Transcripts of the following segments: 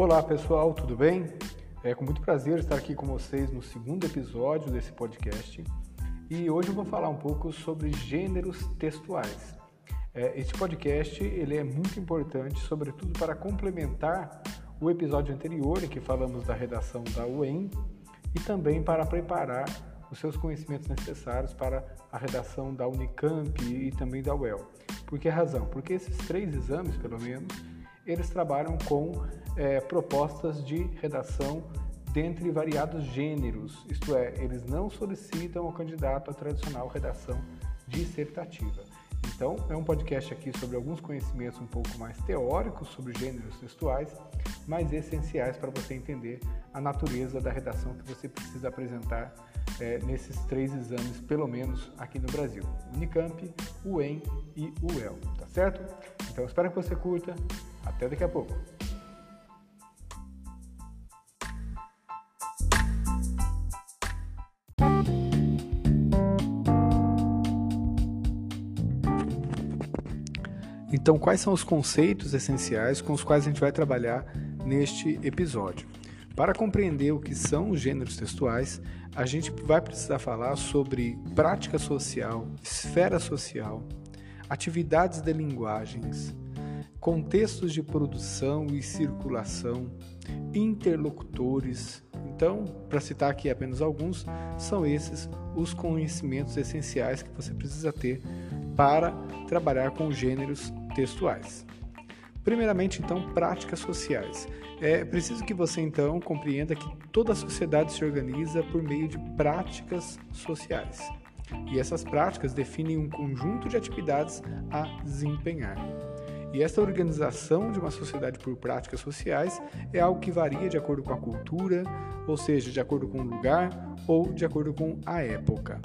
Olá pessoal, tudo bem? É com muito prazer estar aqui com vocês no segundo episódio desse podcast e hoje eu vou falar um pouco sobre gêneros textuais. É, este podcast ele é muito importante, sobretudo para complementar o episódio anterior em que falamos da redação da UEM e também para preparar os seus conhecimentos necessários para a redação da Unicamp e também da UEL. Por que razão? Porque esses três exames, pelo menos, eles trabalham com é, propostas de redação dentre variados gêneros, isto é, eles não solicitam ao candidato a tradicional redação dissertativa. Então, é um podcast aqui sobre alguns conhecimentos um pouco mais teóricos sobre gêneros textuais, mas essenciais para você entender a natureza da redação que você precisa apresentar é, nesses três exames, pelo menos aqui no Brasil: Unicamp, UEM e UEL, tá certo? Então, espero que você curta. Até daqui a pouco. Então, quais são os conceitos essenciais com os quais a gente vai trabalhar neste episódio? Para compreender o que são os gêneros textuais, a gente vai precisar falar sobre prática social, esfera social, atividades de linguagens, contextos de produção e circulação, interlocutores. Então, para citar aqui apenas alguns, são esses os conhecimentos essenciais que você precisa ter para trabalhar com gêneros textuais. Primeiramente, então, práticas sociais. É preciso que você então compreenda que toda a sociedade se organiza por meio de práticas sociais. E essas práticas definem um conjunto de atividades a desempenhar. E essa organização de uma sociedade por práticas sociais é algo que varia de acordo com a cultura, ou seja, de acordo com o lugar ou de acordo com a época.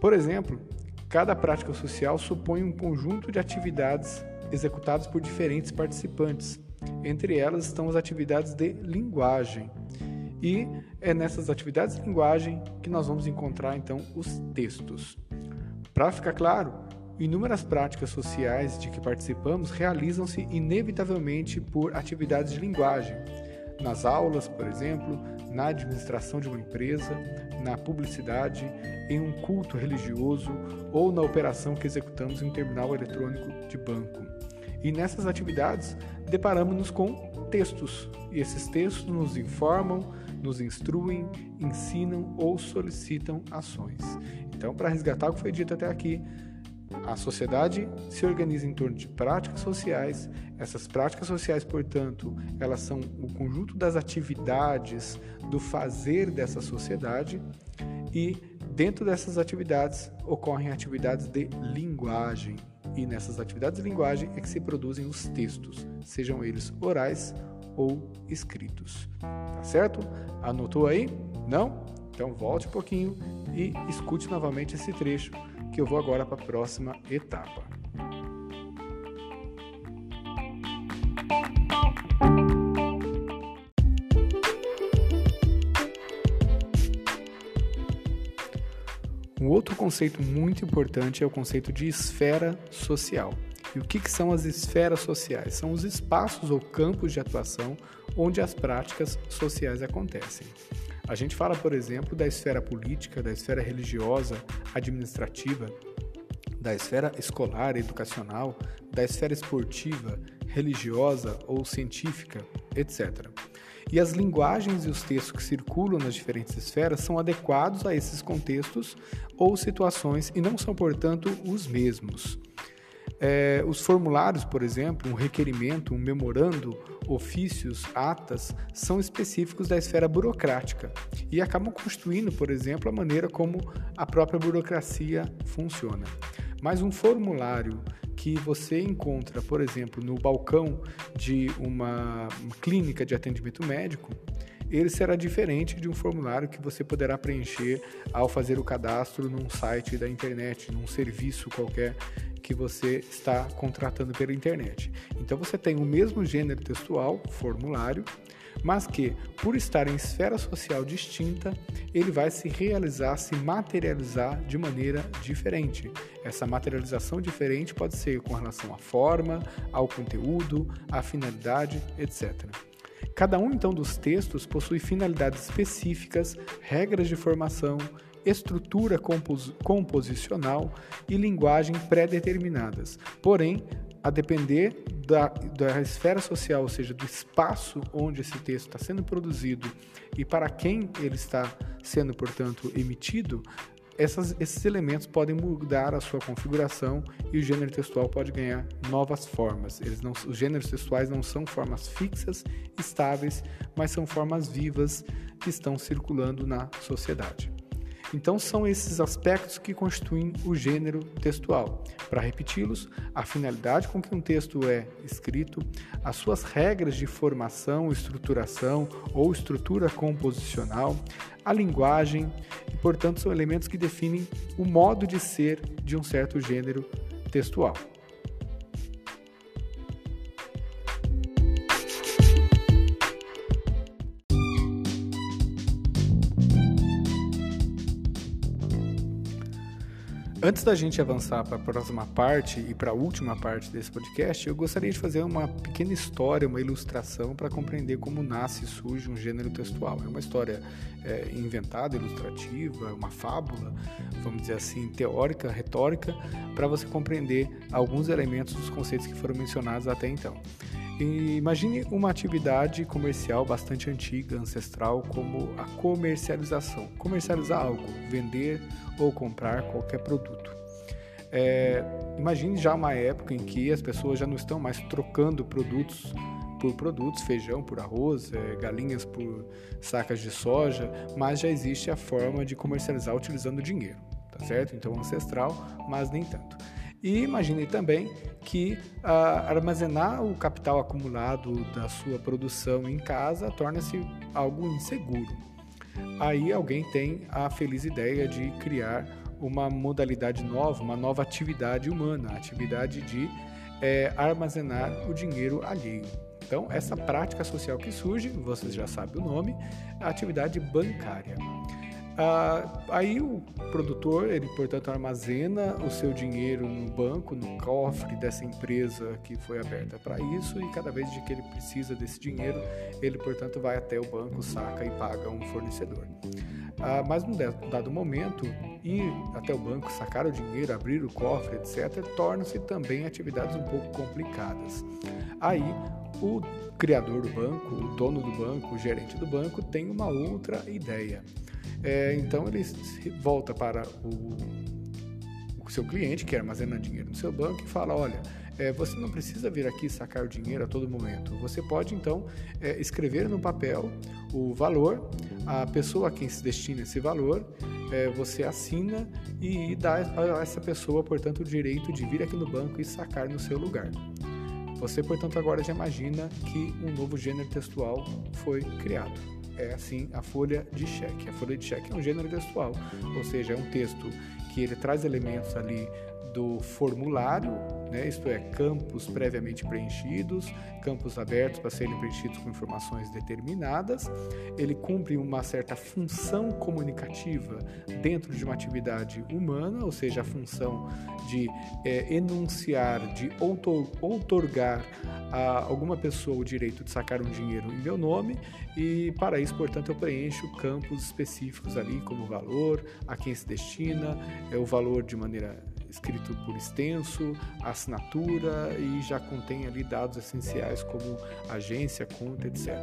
Por exemplo, cada prática social supõe um conjunto de atividades executadas por diferentes participantes. Entre elas estão as atividades de linguagem. E é nessas atividades de linguagem que nós vamos encontrar então os textos. Para ficar claro, Inúmeras práticas sociais de que participamos realizam-se inevitavelmente por atividades de linguagem. Nas aulas, por exemplo, na administração de uma empresa, na publicidade, em um culto religioso ou na operação que executamos em um terminal eletrônico de banco. E nessas atividades, deparamos-nos com textos, e esses textos nos informam, nos instruem, ensinam ou solicitam ações. Então, para resgatar o que foi dito até aqui, a sociedade se organiza em torno de práticas sociais. Essas práticas sociais, portanto, elas são o conjunto das atividades do fazer dessa sociedade e dentro dessas atividades ocorrem atividades de linguagem. E nessas atividades de linguagem é que se produzem os textos, sejam eles orais ou escritos. Tá certo? Anotou aí? Não? Então volte um pouquinho e escute novamente esse trecho que eu vou agora para a próxima etapa. Conceito muito importante é o conceito de esfera social. E o que, que são as esferas sociais? São os espaços ou campos de atuação onde as práticas sociais acontecem. A gente fala, por exemplo, da esfera política, da esfera religiosa, administrativa, da esfera escolar, educacional, da esfera esportiva, religiosa ou científica, etc. E as linguagens e os textos que circulam nas diferentes esferas são adequados a esses contextos ou situações e não são, portanto, os mesmos. É, os formulários, por exemplo, um requerimento, um memorando, ofícios, atas, são específicos da esfera burocrática e acabam constituindo, por exemplo, a maneira como a própria burocracia funciona. Mas um formulário que você encontra, por exemplo, no balcão de uma clínica de atendimento médico, ele será diferente de um formulário que você poderá preencher ao fazer o cadastro num site da internet, num serviço qualquer que você está contratando pela internet. Então você tem o mesmo gênero textual, formulário, mas que, por estar em esfera social distinta, ele vai se realizar, se materializar de maneira diferente. Essa materialização diferente pode ser com relação à forma, ao conteúdo, à finalidade, etc. Cada um então dos textos possui finalidades específicas, regras de formação, estrutura compos composicional e linguagem pré-determinadas. Porém, a depender da, da esfera social, ou seja, do espaço onde esse texto está sendo produzido e para quem ele está sendo, portanto, emitido, essas, esses elementos podem mudar a sua configuração e o gênero textual pode ganhar novas formas. Eles não, os gêneros textuais não são formas fixas, estáveis, mas são formas vivas que estão circulando na sociedade. Então, são esses aspectos que constituem o gênero textual. Para repeti-los, a finalidade com que um texto é escrito, as suas regras de formação, estruturação ou estrutura composicional, a linguagem, e, portanto, são elementos que definem o modo de ser de um certo gênero textual. Antes da gente avançar para a próxima parte e para a última parte desse podcast, eu gostaria de fazer uma pequena história, uma ilustração para compreender como nasce e surge um gênero textual. É uma história é, inventada, ilustrativa, uma fábula, vamos dizer assim, teórica, retórica, para você compreender alguns elementos dos conceitos que foram mencionados até então. Imagine uma atividade comercial bastante antiga, ancestral, como a comercialização. Comercializar algo, vender ou comprar qualquer produto. É, imagine já uma época em que as pessoas já não estão mais trocando produtos por produtos, feijão por arroz, é, galinhas por sacas de soja, mas já existe a forma de comercializar utilizando dinheiro, tá certo? Então ancestral, mas nem tanto. E imagine também que ah, armazenar o capital acumulado da sua produção em casa torna-se algo inseguro. Aí alguém tem a feliz ideia de criar uma modalidade nova, uma nova atividade humana, a atividade de é, armazenar o dinheiro alheio. Então, essa prática social que surge, vocês já sabem o nome, é a atividade bancária. Ah, aí o produtor, ele portanto armazena o seu dinheiro no banco, no cofre dessa empresa que foi aberta para isso e cada vez que ele precisa desse dinheiro, ele portanto vai até o banco, saca e paga um fornecedor. Ah, mas num dado momento, ir até o banco, sacar o dinheiro, abrir o cofre, etc., tornam-se também atividades um pouco complicadas. Aí o criador do banco, o dono do banco, o gerente do banco tem uma outra ideia. É, então ele volta para o, o, seu cliente que armazena dinheiro no seu banco e fala: olha, é, você não precisa vir aqui sacar o dinheiro a todo momento. Você pode então é, escrever no papel o valor, a pessoa a quem se destina esse valor, é, você assina e dá a essa pessoa, portanto, o direito de vir aqui no banco e sacar no seu lugar. Você, portanto, agora já imagina que um novo gênero textual foi criado é assim a folha de cheque. A folha de cheque é um gênero textual, ou seja, é um texto que ele traz elementos ali do formulário, né? isto é, campos previamente preenchidos, campos abertos para serem preenchidos com informações determinadas. Ele cumpre uma certa função comunicativa dentro de uma atividade humana, ou seja, a função de é, enunciar, de outorgar a alguma pessoa o direito de sacar um dinheiro em meu nome e para isso, portanto, eu preencho campos específicos ali como valor, a quem se destina, é o valor de maneira escrito por extenso, assinatura e já contém ali dados essenciais como agência, conta, etc.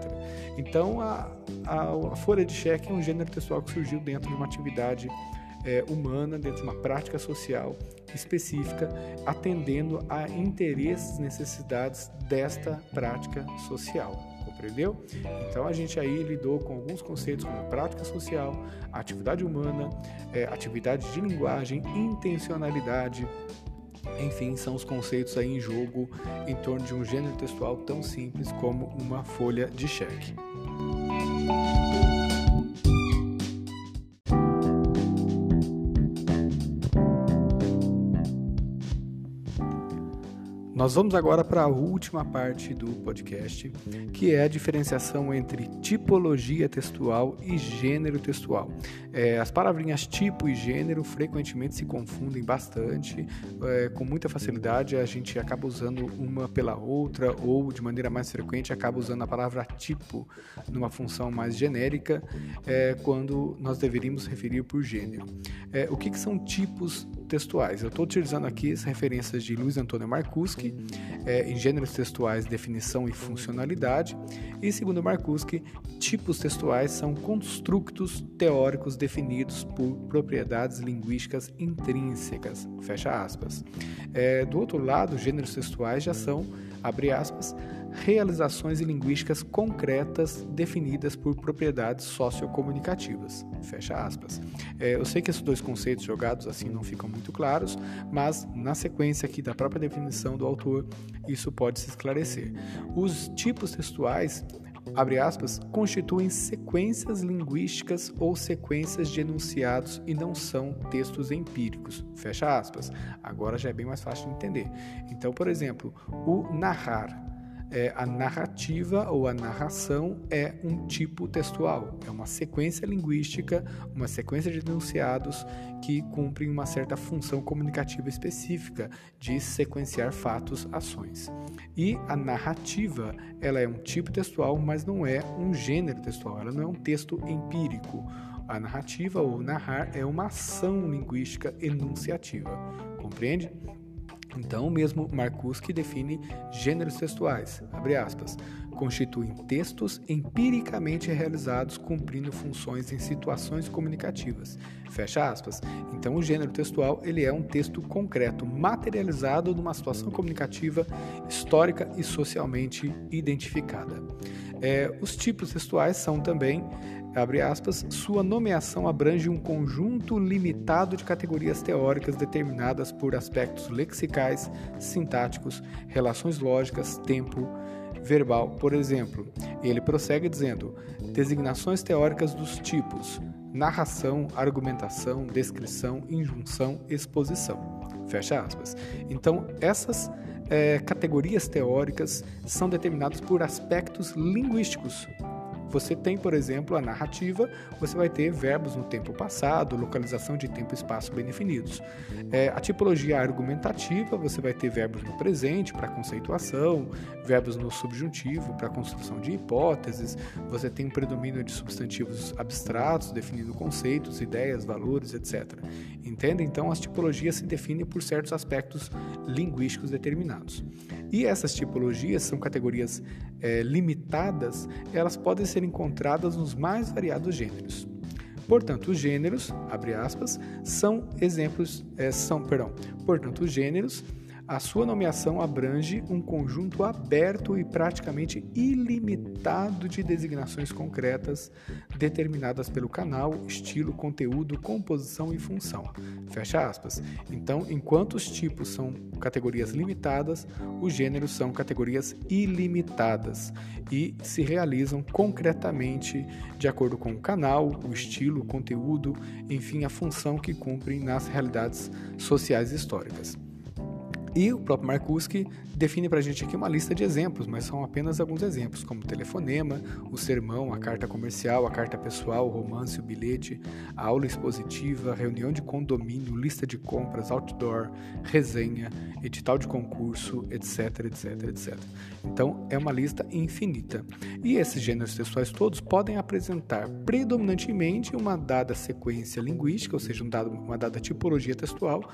Então, a, a, folha de cheque é um gênero textual que surgiu dentro de uma atividade é, humana, dentro de uma prática social específica, atendendo a interesses necessidades desta prática social compreendeu? Então a gente aí lidou com alguns conceitos como prática social, atividade humana, é, atividade de linguagem, intencionalidade, enfim, são os conceitos aí em jogo em torno de um gênero textual tão simples como uma folha de cheque. Nós vamos agora para a última parte do podcast, que é a diferenciação entre tipologia textual e gênero textual. É, as palavrinhas tipo e gênero frequentemente se confundem bastante, é, com muita facilidade a gente acaba usando uma pela outra ou de maneira mais frequente acaba usando a palavra tipo numa função mais genérica, é, quando nós deveríamos referir por gênero. É, o que, que são tipos textuais? Eu estou utilizando aqui as referências de Luiz Antônio Marcuski é, em gêneros textuais, definição e funcionalidade. E segundo Marcuski, tipos textuais são construtos teóricos definidos por propriedades linguísticas intrínsecas. Fecha aspas. É, do outro lado, gêneros textuais já são, abre aspas, realizações linguísticas concretas definidas por propriedades sociocomunicativas. Fecha aspas. É, eu sei que esses dois conceitos jogados assim não ficam muito claros, mas na sequência aqui da própria definição do autor, isso pode se esclarecer. Os tipos textuais abre aspas, constituem sequências linguísticas ou sequências de enunciados e não são textos empíricos, fecha aspas. Agora já é bem mais fácil de entender. Então, por exemplo, o narrar é, a narrativa ou a narração é um tipo textual, é uma sequência linguística, uma sequência de enunciados que cumprem uma certa função comunicativa específica de sequenciar fatos, ações. E a narrativa, ela é um tipo textual, mas não é um gênero textual, ela não é um texto empírico. A narrativa ou narrar é uma ação linguística enunciativa. Compreende? Então, o mesmo Marcuski define gêneros textuais, abre aspas, constituem textos empiricamente realizados cumprindo funções em situações comunicativas. Fecha aspas. Então, o gênero textual ele é um texto concreto, materializado numa situação comunicativa histórica e socialmente identificada. É, os tipos textuais são também abre aspas, sua nomeação abrange um conjunto limitado de categorias teóricas determinadas por aspectos lexicais, sintáticos, relações lógicas, tempo, verbal, por exemplo. Ele prossegue dizendo: designações teóricas dos tipos narração, argumentação, descrição, injunção, exposição. Fecha aspas. Então, essas é, categorias teóricas são determinadas por aspectos linguísticos você tem, por exemplo, a narrativa, você vai ter verbos no tempo passado, localização de tempo e espaço bem definidos. É, a tipologia argumentativa, você vai ter verbos no presente para conceituação, verbos no subjuntivo para construção de hipóteses, você tem um predomínio de substantivos abstratos, definindo conceitos, ideias, valores, etc. Entende? Então, as tipologias se definem por certos aspectos linguísticos determinados. E essas tipologias são categorias é, limitadas, elas podem ser encontradas nos mais variados gêneros. Portanto, os gêneros, abre aspas, são exemplos, é, são, perdão, portanto, os gêneros a sua nomeação abrange um conjunto aberto e praticamente ilimitado de designações concretas determinadas pelo canal, estilo, conteúdo, composição e função. Fecha aspas. Então, enquanto os tipos são categorias limitadas, os gêneros são categorias ilimitadas e se realizam concretamente de acordo com o canal, o estilo, o conteúdo, enfim, a função que cumprem nas realidades sociais históricas. E o próprio Markuski define para a gente aqui uma lista de exemplos, mas são apenas alguns exemplos, como o telefonema, o sermão, a carta comercial, a carta pessoal, o romance, o bilhete, a aula expositiva, reunião de condomínio, lista de compras, outdoor, resenha, edital de concurso, etc, etc, etc. Então, é uma lista infinita. E esses gêneros textuais todos podem apresentar predominantemente uma dada sequência linguística, ou seja, um dado, uma dada tipologia textual,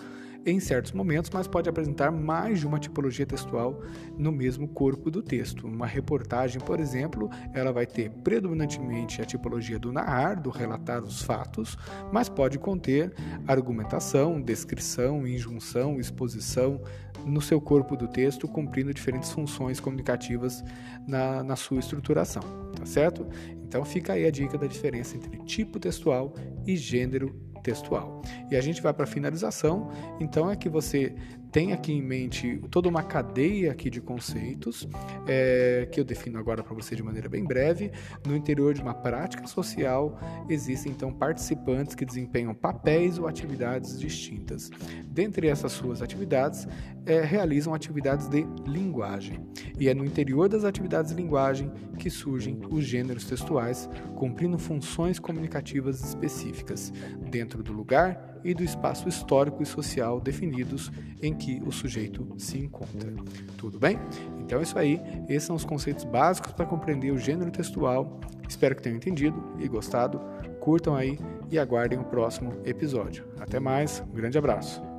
em certos momentos, mas pode apresentar mais de uma tipologia textual no mesmo corpo do texto. Uma reportagem, por exemplo, ela vai ter predominantemente a tipologia do narrar, do relatar os fatos, mas pode conter argumentação, descrição, injunção, exposição no seu corpo do texto, cumprindo diferentes funções comunicativas na, na sua estruturação, tá certo? Então fica aí a dica da diferença entre tipo textual e gênero textual. E a gente vai para a finalização, então é que você tem aqui em mente toda uma cadeia aqui de conceitos é, que eu defino agora para você de maneira bem breve. No interior de uma prática social existem então participantes que desempenham papéis ou atividades distintas. Dentre essas suas atividades, é, realizam atividades de linguagem. E é no interior das atividades de linguagem que surgem os gêneros textuais, cumprindo funções comunicativas específicas, dentro do lugar e do espaço histórico e social definidos em que o sujeito se encontra. Tudo bem? Então é isso aí. Esses são os conceitos básicos para compreender o gênero textual. Espero que tenham entendido e gostado. Curtam aí e aguardem o próximo episódio. Até mais, um grande abraço.